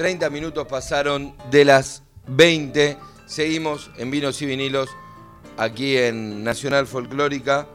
30 minutos pasaron de las 20. Seguimos en Vinos y Vinilos aquí en Nacional Folclórica.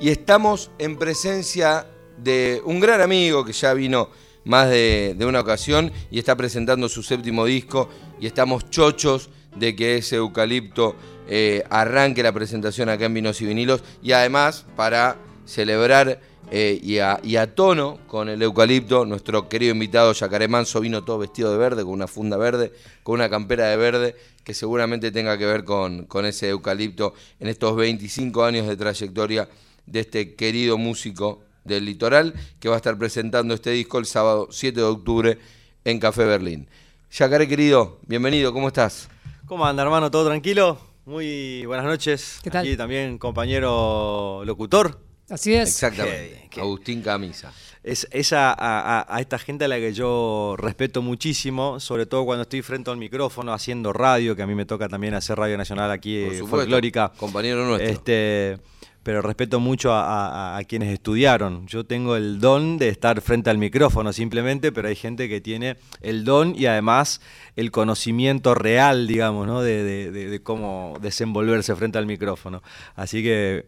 Y estamos en presencia de un gran amigo que ya vino más de, una ocasión y está presentando su séptimo disco. Y estamos chochos de que ese eucalipto eh, arranque la presentación acá en Vinos y Vinilos. Y además para celebrar eh, y, a, tono con el eucalipto, nuestro querido invitado Yacaré Manso vino todo vestido de verde, con una funda verde, con una campera de verde, que seguramente tenga que ver con, con ese eucalipto en estos 25 años de trayectoria de este querido músico del litoral, que va a estar presentando este disco el sábado 7 de octubre en Café Berlín. Yacaré querido, bienvenido, ¿cómo estás? ¿Cómo anda hermano? ¿Todo tranquilo? Muy buenas noches. ¿Qué tal? Aquí también compañero locutor Así es. Exactamente. Agustín Camisa. Es esa a, esta gente a la que yo respeto muchísimo, sobre todo cuando estoy frente al micrófono haciendo radio, que a mí me toca también hacer radio nacional aquí eh, folclórica. Compañero nuestro. Este, pero respeto mucho a, quienes estudiaron. Yo tengo el don de estar frente al micrófono simplemente, pero hay gente que tiene el don y además el conocimiento real, digamos, ¿no? de, de cómo desenvolverse frente al micrófono. Así que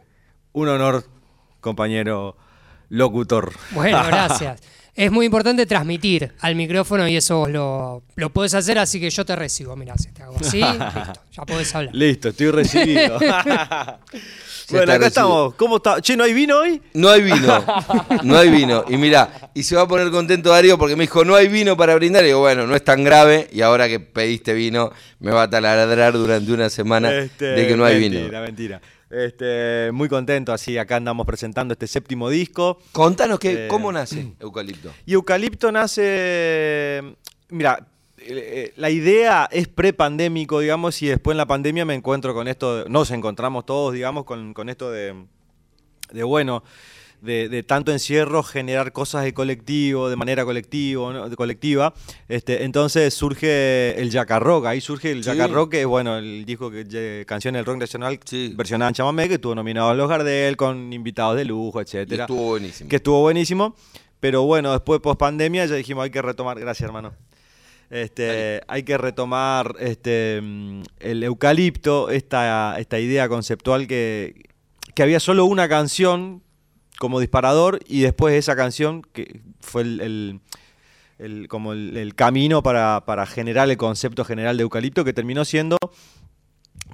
un honor compañero locutor. Bueno, gracias. es muy importante transmitir al micrófono y eso lo, lo puedes hacer, así que yo te recibo. Mira, si te hago así, listo, ya podés hablar. Listo, estoy recibido. bueno, acá estamos. ¿Cómo está? Che, ¿no hay vino hoy? No hay vino. No hay vino. Y mira, y se va a poner contento Darío porque me dijo, no hay vino para brindar. Y digo, bueno, no es tan grave. Y ahora que pediste vino, me va a taladrar durante una semana este, de que no hay vino. Mentira, mentira. Este, muy contento, así acá andamos presentando este séptimo disco. Contanos que, eh, cómo nace Eucalipto. Y Eucalipto nace, mira, eh, la idea es pre-pandémico, digamos, y después en la pandemia me encuentro con esto, nos encontramos todos, digamos, con, con esto de, de bueno, de, tanto encierro generar cosas de colectivo, de manera colectivo, de colectiva. Este, entonces surge el Rock, ahí surge el sí. Rock, que es bueno, el disco que canciones del rock nacional sí. versionada en chamamé, que estuvo nominado a los Gardel con invitados de lujo, etcétera. estuvo buenísimo. Que estuvo buenísimo. Pero bueno, después post pandemia ya dijimos hay que retomar, gracias hermano. Este, hay que retomar este, el eucalipto, esta, esta idea conceptual que, que había solo una canción como disparador y después esa canción que fue el, como el, camino para, generar el concepto general de eucalipto que terminó siendo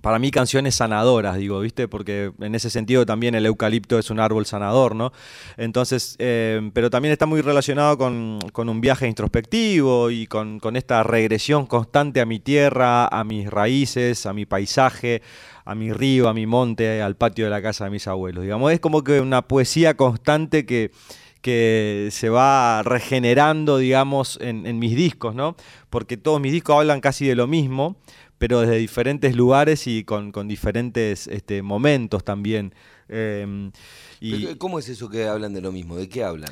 para mí canciones sanadoras, digo, ¿viste? Porque en ese sentido también el eucalipto es un árbol sanador, ¿no? Entonces, eh, pero también está muy relacionado con, un viaje introspectivo y con, con, esta regresión constante a mi tierra, a mis raíces, a mi paisaje, a mi río, a mi monte, al patio de la casa de mis abuelos. Digamos, es como que una poesía constante que, que se va regenerando, digamos, en, mis discos, ¿no? Porque todos mis discos hablan casi de lo mismo, pero desde diferentes lugares y con, diferentes este, momentos también. Em, y... ¿Cómo es eso que hablan de lo mismo? ¿De qué hablan?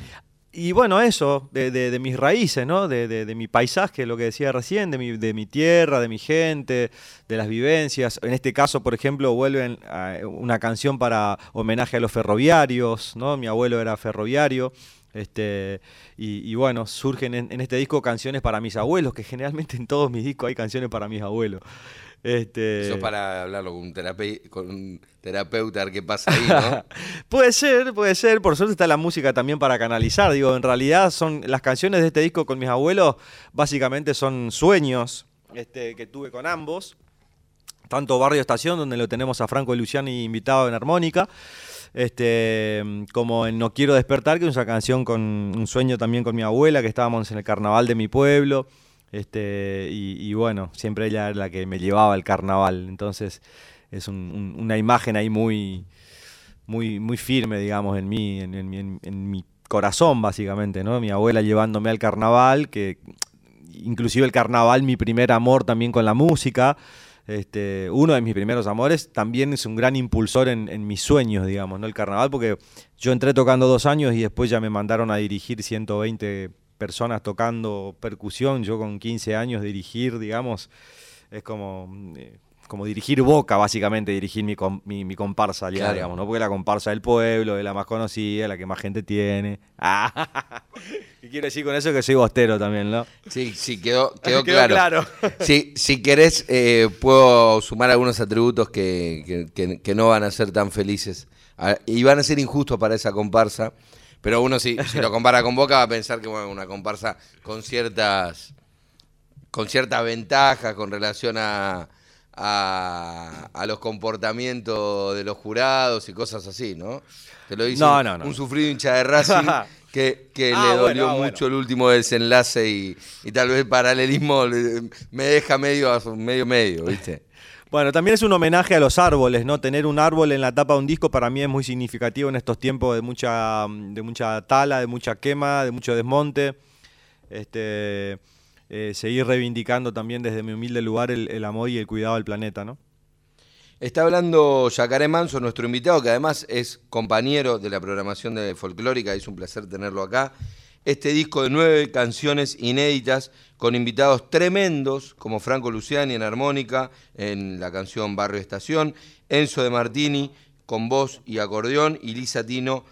y bueno, eso, de, mis raíces, ¿no? De, mi paisaje, lo que decía recién, de mi, de mi tierra, de mi gente, de las vivencias. En este caso, por ejemplo, vuelven una canción para homenaje a los ferroviarios, ¿no? Mi abuelo era ferroviario. Este, y, bueno, surgen en, este disco canciones para mis abuelos, que generalmente en todos mis discos hay canciones para mis abuelos. Este... Eso para hablarlo con un, con un terapeuta, qué pasa ahí, ¿no? puede ser, puede ser. Por suerte está la música también para canalizar. Digo, en realidad son las canciones de este disco con mis abuelos, básicamente son sueños este, que tuve con ambos. Tanto Barrio Estación, donde lo tenemos a Franco Luciani invitado en armónica, este, como en No Quiero Despertar, que es una canción con un sueño también con mi abuela, que estábamos en el carnaval de mi pueblo. Este, y, bueno, siempre ella era la que me llevaba al carnaval. Entonces es una imagen ahí muy, muy, muy firme, digamos, en mí, en, mi corazón, básicamente, ¿no? Mi abuela llevándome al carnaval, que inclusive el carnaval, mi primer amor también con la música. Este, uno de mis primeros amores, también es un gran impulsor en, mis sueños, digamos, ¿no? El carnaval, porque yo entré tocando dos años y después ya me mandaron a dirigir 120 personas tocando percusión, yo con 15 años dirigir, digamos, es como... Eh, como dirigir Boca, básicamente, dirigir mi, com- mi, mi comparsa, Claro. digamos, ¿no? Porque la comparsa del pueblo, es la más conocida, la que más gente tiene. Ah, y quiero decir con eso que soy bostero también, ¿no? Sí, sí, quedó, quedó, Quedó claro. claro. Sí, si querés, eh, puedo sumar algunos atributos que, que- que- que no van a ser tan felices Ah, y van a ser injustos para esa comparsa. Pero uno, si, si lo compara con Boca, va a pensar que bueno, una comparsa con ciertas con ciertas ventajas con relación a, a, a los comportamientos de los jurados y cosas así, ¿no? Te lo dice No, un, no, no. un sufrido hincha de Racing que, que Ah, le dolió ah, bueno. mucho el último desenlace y, y tal vez el paralelismo le- me deja medio medio medio, ¿viste? Bueno, también es un homenaje a los árboles, ¿no? Tener un árbol en la tapa de un disco para mí es muy significativo en estos tiempos de mucha, de mucha tala, de mucha quema, de mucho desmonte. Este, eh, seguir reivindicando también desde mi humilde lugar el, amor y el cuidado del planeta, ¿no? Está hablando Yacaré Manso, nuestro invitado, que además es compañero de la programación de Folclórica, es un placer tenerlo acá. Este disco de nueve canciones inéditas con invitados tremendos, como Franco Luciani en armónica, en la canción Barrio Estación, Enzo de Martini con voz y acordeón, y Lisa Tino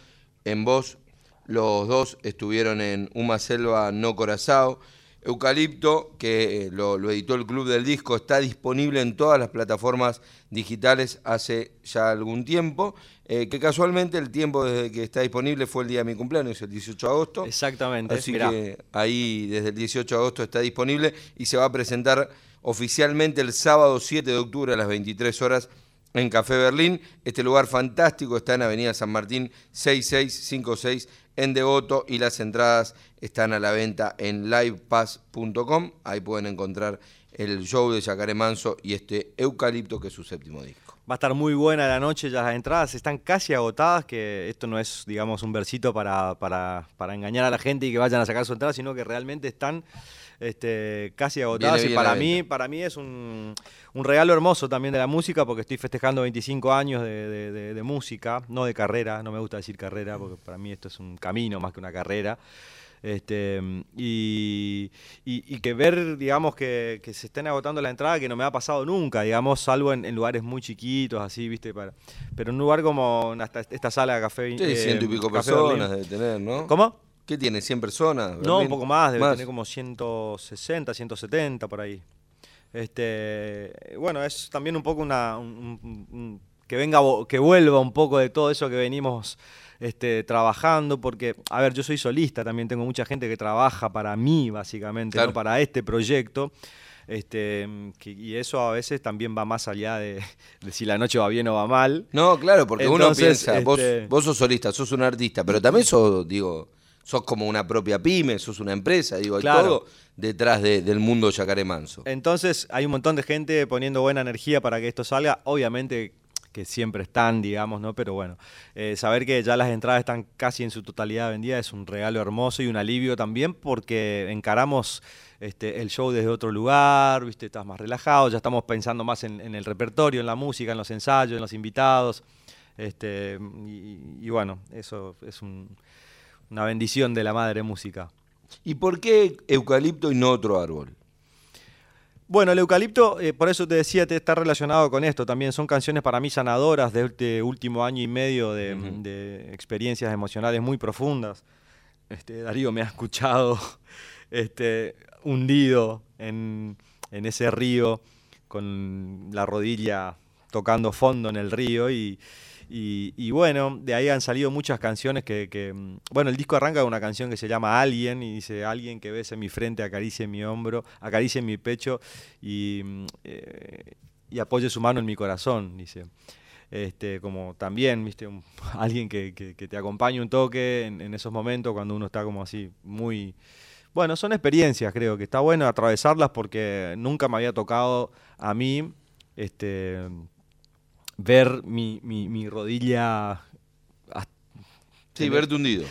en voz. Los dos estuvieron en Uma Selva No Corazao. Eucalipto, que eh, lo, lo editó el Club del Disco, está disponible en todas las plataformas digitales hace ya algún tiempo, eh, que casualmente el tiempo desde que está disponible fue el día de mi cumpleaños, el 18 de agosto. Exactamente. Así mirá. que ahí desde el 18 de agosto está disponible y se va a presentar oficialmente el sábado 7 de octubre a las 23 horas en Café Berlín. Este lugar fantástico está en Avenida San Martín 6656 en Devoto y las entradas están a la venta en livepass.com. Ahí pueden encontrar el show de Yacaré Manso y este Eucalipto que es su séptimo disco. Va a estar muy buena la noche, ya las entradas están casi agotadas, que esto no es, digamos, un versito para, para, para engañar a la gente y que vayan a sacar su entrada, sino que realmente están este, casi agotadas. Viene y para mí, para mí es un, un regalo hermoso también de la música, porque estoy festejando 25 años de, de- de- de música, no de carrera, no me gusta decir carrera, porque para mí esto es un camino más que una carrera. Este, y, y- y que ver, digamos, que, que se estén agotando la entrada, que no me ha pasado nunca, digamos, salvo en, en lugares muy chiquitos, así, ¿viste? Para, pero en un lugar como esta, esta sala de café. Sí, eh, ciento y pico personas debe tener, ¿no? ¿Cómo? ¿Qué tiene? ¿100 personas? No, un poco más, debe tener como 160, 170 por ahí. Este, bueno, es también un poco una un- un- un- que venga que vuelva un poco de todo eso que venimos este, trabajando, porque, a ver, yo soy solista, también tengo mucha gente que trabaja para mí, básicamente, Claro. ¿no? para este proyecto. Este, que- y eso a veces también va más allá de, de si la noche va bien o va mal. No, claro, porque uno piensa, vos, este- vos sos solista, sos un artista, pero también sos, digo, sos como una propia pyme, sos una empresa, digo, hay Claro. todo detrás de- del mundo Yacaré Manso. Entonces hay un montón de gente poniendo buena energía para que esto salga. Obviamente que siempre están, digamos, ¿no? Pero bueno, eh, saber que ya las entradas están casi en su totalidad vendidas es un regalo hermoso y un alivio también porque encaramos este, el show desde otro lugar, ¿viste? Estás más relajado, ya estamos pensando más en, el repertorio, en la música, en los ensayos, en los invitados. Este, y, y bueno, eso es un- una bendición de la madre música. ¿Y por qué eucalipto y no otro árbol? Bueno, el eucalipto, eh, por eso te decía, te está relacionado con esto también. Son canciones para mí sanadoras de este último año y medio de, experiencias emocionales muy profundas. Este, Darío me ha escuchado este, hundido en, en ese río con la rodilla tocando fondo en el río y, y- bueno, de ahí han salido muchas canciones que, mm, bueno, el disco arranca con una canción que se llama Alguien y dice, alguien que bese mi frente, acaricie mi hombro, acaricie mi pecho y, mm, eh, apoye su mano en mi corazón, dice. Este, como también, viste, alguien que te acompañe un toque en, en esos momentos cuando uno está como así, muy... Bueno, son experiencias, creo que está bueno atravesarlas porque nunca me había tocado a mí este, ver mi, mi- mi rodilla Sí, Tener- verte hundido.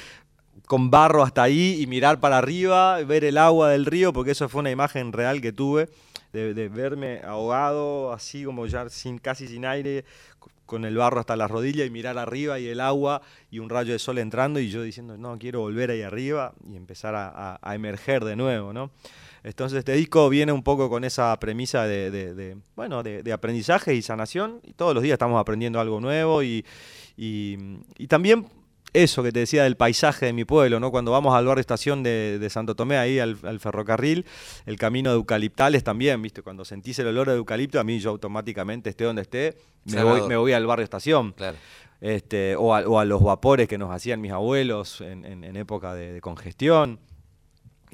con barro hasta ahí y mirar para arriba, ver el agua del río, porque eso fue una imagen real que tuve, de, de verme ahogado, así como ya sin, casi sin aire, con el barro hasta la rodilla y mirar arriba y el agua y un rayo de sol entrando y yo diciendo, no, quiero volver ahí arriba y empezar a, emerger de nuevo, ¿no? Entonces este disco viene un poco con esa premisa de, bueno, de, aprendizaje y sanación y todos los días estamos aprendiendo algo nuevo y, y también eso que te decía del paisaje de mi pueblo, ¿no? Cuando vamos al barrio estación de, Santo Tomé, ahí al, ferrocarril, el camino de eucaliptales también, ¿viste? Cuando sentís el olor de eucalipto, a mí yo automáticamente, esté donde esté, me, voy, al barrio estación. Este, o, a, los vapores que nos hacían mis abuelos en, época de congestión.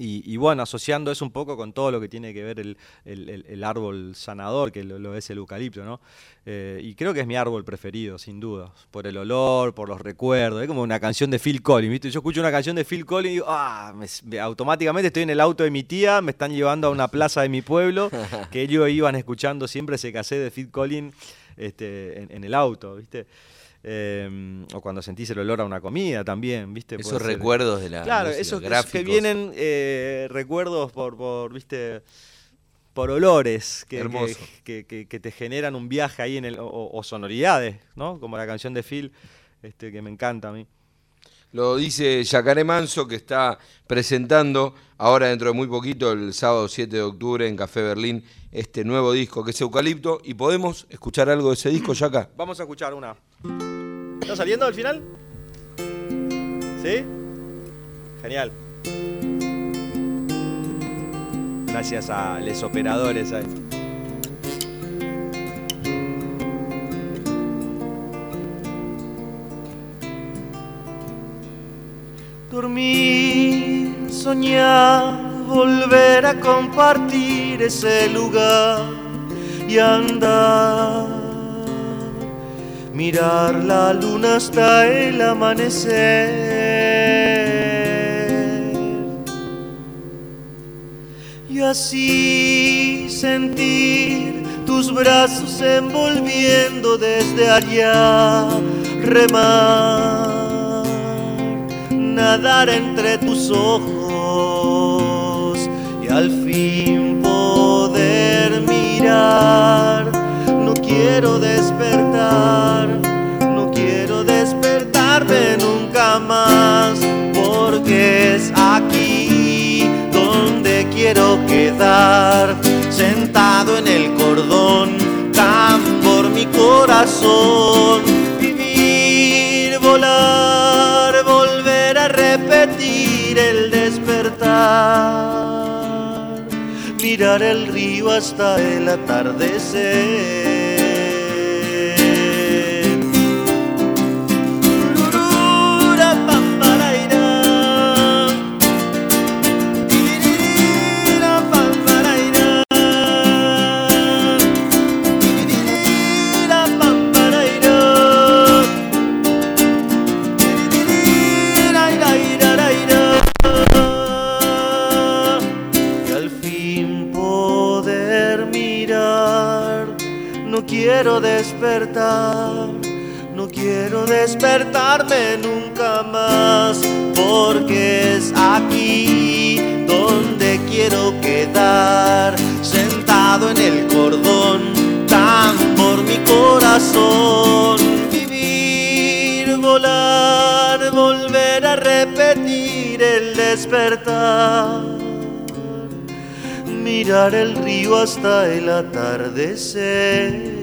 Y, bueno, asociando eso un poco con todo lo que tiene que ver el, árbol sanador, que lo, es el eucalipto, ¿no? Eh, y creo que es mi árbol preferido, sin duda, por el olor, por los recuerdos. Es como una canción de Phil Collins, ¿viste? Yo escucho una canción de Phil Collins y digo, ah, automáticamente estoy en el auto de mi tía, me están llevando a una plaza de mi pueblo, que ellos iban escuchando siempre ese cassette de Phil Collins este, en, en el auto, ¿viste? Em, o cuando sentís el olor a una comida también, ¿viste? Esos recuerdos de la. Claro, esos, que vienen eh, recuerdos por, por, ¿viste? Por olores que, que, que, te generan un viaje ahí en el. O, sonoridades, ¿no? Como la canción de Phil, este, que me encanta a mí. Lo dice Yacaré Manso, que está presentando ahora dentro de muy poquito, el sábado 7 de octubre en Café Berlín, este nuevo disco que es Eucalipto. ¿Y podemos escuchar algo de ese disco, Yaca? Vamos a escuchar una. ¿Está saliendo al final? ¿Sí? Genial. Gracias a los operadores ahí. Dormir, soñar, volver a compartir ese lugar y andar mirar la luna hasta el amanecer. Y así sentir tus brazos envolviendo desde allá, remar, nadar entre tus ojos y al fin poder mirar. No quiero despertar nunca más, porque es aquí donde quiero quedar, sentado en el cordón, tan por mi corazón, vivir, volar, volver a repetir el despertar, mirar el río hasta el atardecer. No quiero despertarme nunca más, porque es aquí donde quiero quedar, sentado en el cordón, tan por mi corazón, vivir, volar, volver a repetir el despertar. Mirar el río hasta el atardecer.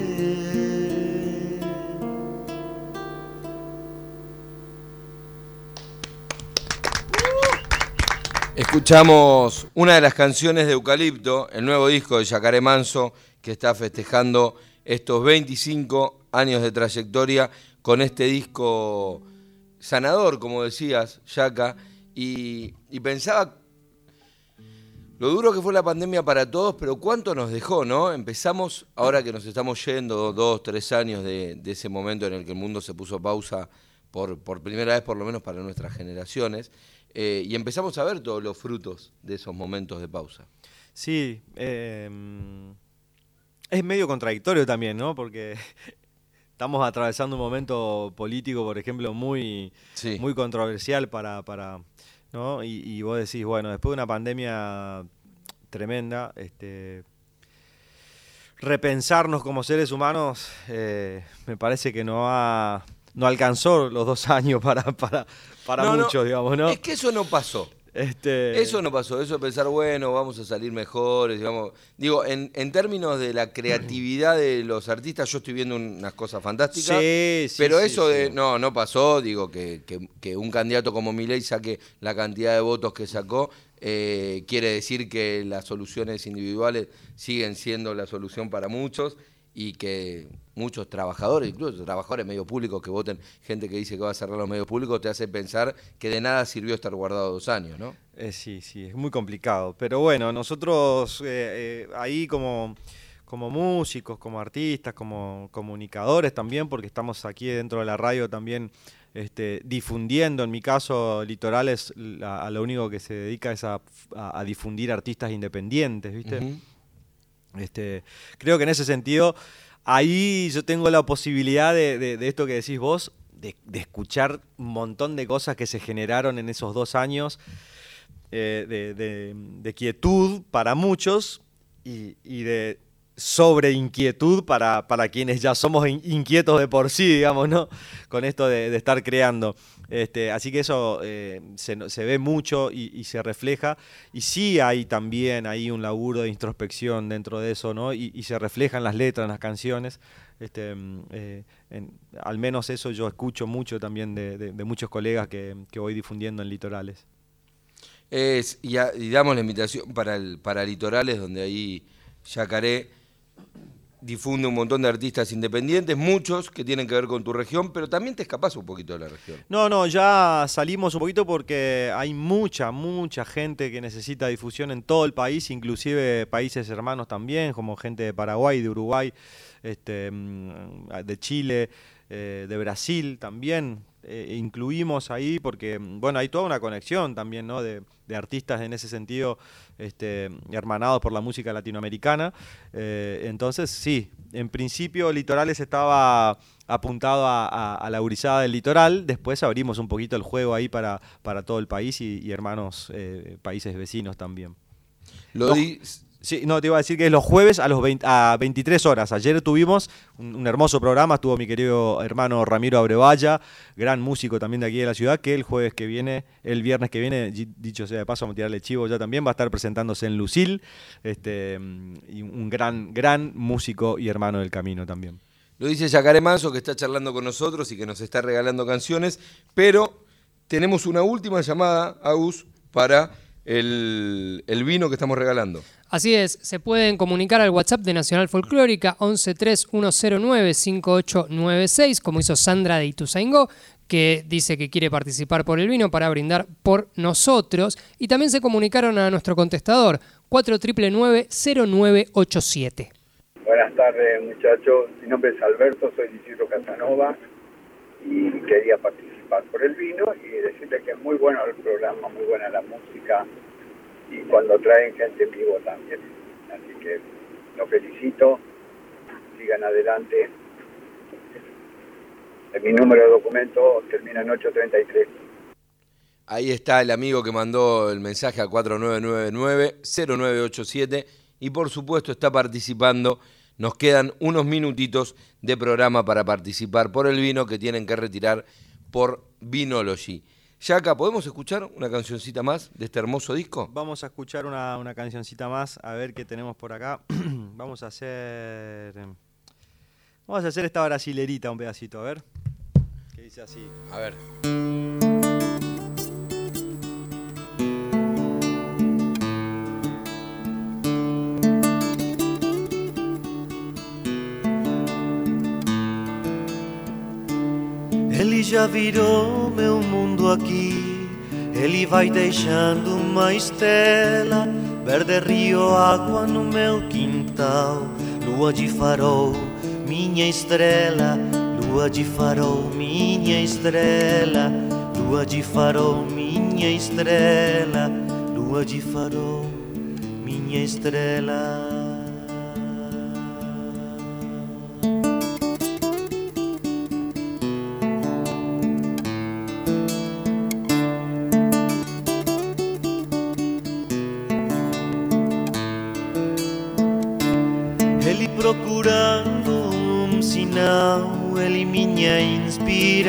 Escuchamos una de las canciones de Eucalipto, el nuevo disco de Yacaré Manso, que está festejando estos 25 años de trayectoria con este disco sanador, como decías, Yaca, y, pensaba lo duro que fue la pandemia para todos, pero cuánto nos dejó, ¿no? Empezamos, ahora que nos estamos yendo dos, tres años de, ese momento en el que el mundo se puso pausa por primera vez, por lo menos para nuestras generaciones, eh, y empezamos a ver todos los frutos de esos momentos de pausa. Sí, em, es medio contradictorio también, ¿no? Porque estamos atravesando un momento político, por ejemplo, muy, muy controversial para, para ¿no? Y, y, vos decís, bueno, después de una pandemia tremenda, este, repensarnos como seres humanos, eh, me parece que no ha, no alcanzó los dos años para, para, para No, no, muchos, digamos, ¿no? Es que eso no pasó. Este, Eso no pasó, eso de pensar, bueno, vamos a salir mejores, digamos. Digo, en, en términos de la creatividad de los artistas, yo estoy viendo unas cosas fantásticas. Sí, sí, pero sí, eso de, no, no pasó, digo, que, que- que un candidato como Milei saque la cantidad de votos que sacó, eh, quiere decir que las soluciones individuales siguen siendo la solución para muchos y que muchos trabajadores, incluso trabajadores medio públicos que voten, gente que dice que va a cerrar los medios públicos, te hace pensar que de nada sirvió estar guardado dos años, ¿no? Eh, sí, sí, es muy complicado. Pero bueno, nosotros eh, eh, ahí como, como músicos, como artistas, como comunicadores también, porque estamos aquí dentro de la radio también este, difundiendo, en mi caso, Litorales la- a lo único que se dedica es a, a- a difundir artistas independientes, ¿viste? Ujú. Este, creo que en ese sentido, ahí yo tengo la posibilidad de, esto que decís vos, de, escuchar un montón de cosas que se generaron en esos dos años eh, de, quietud para muchos y, de sobre inquietud para, para quienes ya somos in- inquietos de por sí, digamos, ¿no? Con esto de estar creando. Este, así que eso eh, se, ve mucho y, se refleja. Y sí hay también ahí un laburo de introspección dentro de eso, ¿no? Y, se refleja en las letras, las canciones. Este, mm, eh, al menos eso yo escucho mucho también de, muchos colegas que, voy difundiendo en litorales. Es, y, a- damos la invitación para, el, para Litorales, donde ahí Yacaré difunde un montón de artistas independientes, muchos que tienen que ver con tu región, pero también te escapas un poquito de la región. No, no, ya salimos un poquito porque hay mucha, mucha gente que necesita difusión en todo el país, inclusive países hermanos también, como gente de Paraguay, de Uruguay, este, mm, de Chile, eh, de Brasil también. eh, incluimos ahí porque, mm, bueno, hay toda una conexión también, ¿no? De, de artistas en ese sentido, este, hermanados por la música latinoamericana. Eh, entonces, sí, en principio Litorales estaba apuntado a, a- a la gurizada del litoral, después abrimos un poquito el juego ahí para, para todo el país y, y hermanos países vecinos también. Lo No. di- Sí, no, te iba a decir que es los jueves a, los 20 a 23 horas. Ayer tuvimos un, hermoso programa, estuvo mi querido hermano Ramiro Abrevaya, gran músico también de aquí de la ciudad, que el jueves que viene, el viernes que viene, di- dicho sea de paso, vamos a tirarle chivo ya también, va a estar presentándose en Lucil, este, y un gran, gran músico y hermano del camino también. Lo dice Yacaré Manso, que está charlando con nosotros y que nos está regalando canciones, pero tenemos una última llamada, Agus, para el, el vino que estamos regalando. Así es, se pueden comunicar al WhatsApp de Nacional Folclórica 1131095896, como hizo Sandra de Ituzaingó, que dice que quiere participar por el vino para brindar por nosotros. Y también se comunicaron a nuestro contestador 4999-0987. Buenas tardes, muchachos. Mi nombre es Alberto, soy Isidro Casanova y quería participar por el vino y decirles que es muy bueno el programa, muy buena la música y cuando traen gente en vivo también. Así que los felicito, sigan adelante. Mi número de documento termina en 833. Ahí está el amigo que mandó el mensaje a 4999-0987 y por supuesto está participando. Nos quedan unos minutitos de programa para participar por el vino que tienen que retirar por Vinology. Yaca, ¿podemos escuchar una cancioncita más de este hermoso disco? Vamos a escuchar una, una cancioncita más, a ver qué tenemos por acá. vamos a hacer. Vamos a hacer esta brasilerita un pedacito, a ver. Que dice así. A ver. Já virou meu mundo aqui. Ele vai deixando uma estela, verde rio, água no meu quintal. Lua de farol, minha estrela. Lua de farol, minha estrela. Lua de farol, minha estrela. Lua de farol, minha estrela.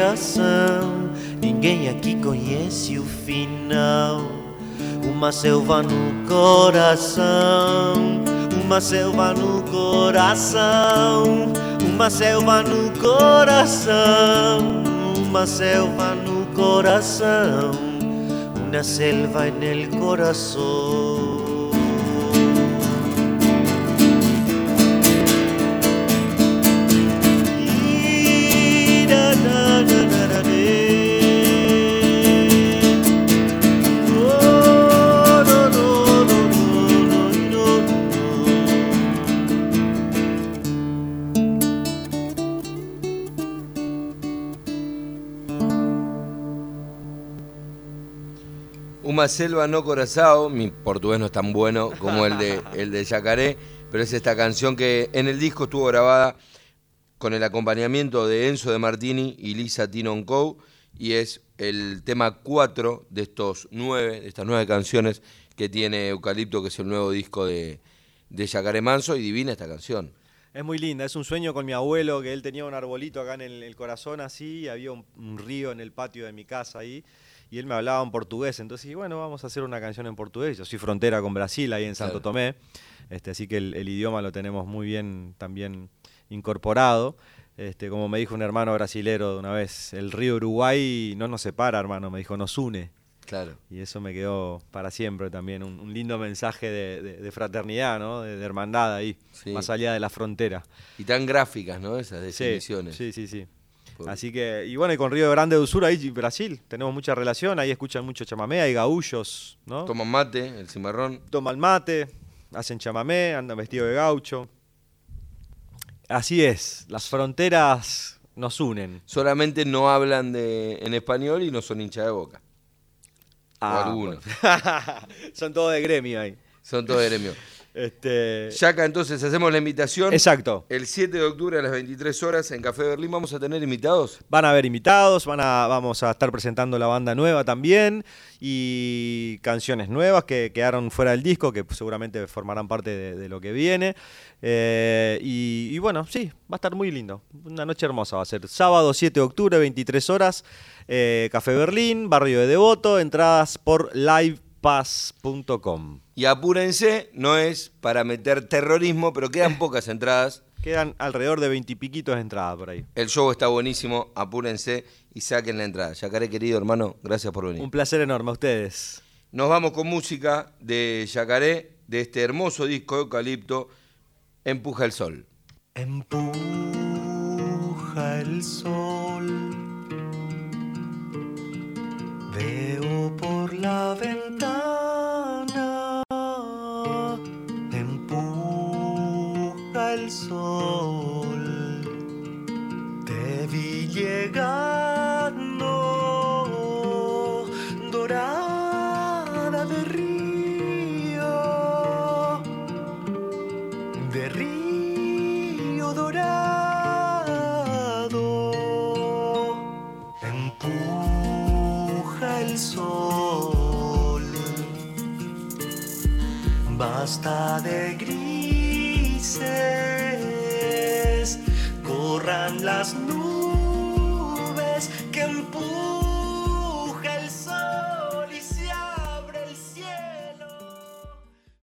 Inspiração. Ninguém aqui conhece o final. Uma selva no coração. Uma selva no coração. Uma selva no coração. Uma selva no coração. Una selva en el selva no corazao, mi portugués no es tan bueno como el de, el de Yacaré, pero es esta canción que en el disco estuvo grabada con el acompañamiento de Enzo de Martini y Lisa Tinoncow y es el tema 4 de estos nueve, de estas nueve canciones que tiene Eucalipto, que es el nuevo disco de, de Yacaré Manso y divina esta canción. Es muy linda, es un sueño con mi abuelo, que él tenía un arbolito acá en el, el corazón así, y había un, un río en el patio de mi casa ahí, y él me hablaba en portugués, entonces dije, bueno, vamos a hacer una canción en portugués, yo soy frontera con Brasil, ahí en Santo. Tomé, este, así que el, el idioma lo tenemos muy bien también incorporado. Este, como me dijo un hermano brasilero de una vez, el río Uruguay no nos separa, hermano, me dijo, nos une. Claro. Y eso me quedó para siempre también, un, un lindo mensaje de, de- de fraternidad, ¿no? de, de hermandad ahí, Sí. más allá de la frontera. Y tan gráficas, ¿no? Esas definiciones. sí, sí, sí. Así que, y bueno, y con Río Grande do Sur, ahí Brasil, tenemos mucha relación, ahí escuchan mucho chamamé, hay gaullos, ¿no? Toman mate, el cimarrón. Toman mate, hacen chamamé, andan vestidos de gaucho. Así es, las fronteras nos unen. Solamente no hablan de, en español y no son hincha de boca. Ah, algunos. Son todos de gremio ahí. Son todos de gremio. Este, Yaca, entonces hacemos la invitación. exacto. El 7 de octubre a las 23 horas en Café Berlín vamos a tener invitados. Van a haber invitados, van a, vamos a estar presentando la banda nueva también y canciones nuevas que quedaron fuera del disco, que seguramente formarán parte de, de lo que viene. Eh, y, y bueno, sí, va a estar muy lindo. Una noche hermosa va a ser. Sábado 7 de octubre, 23 horas, eh, Café Berlín, Barrio de Devoto, entradas por livepass.com. Y apúrense, no es para meter terrorismo, pero quedan pocas entradas. Quedan alrededor de 20 y piquitos de entrada por ahí. El show está buenísimo, apúrense y saquen la entrada. Yacaré, querido hermano, gracias por venir. Un placer enorme a ustedes. Nos vamos con música de Yacaré, de este hermoso disco de Eucalipto, Empuja el Sol. Empuja el sol. Veo por la ventana. Empuja el sol.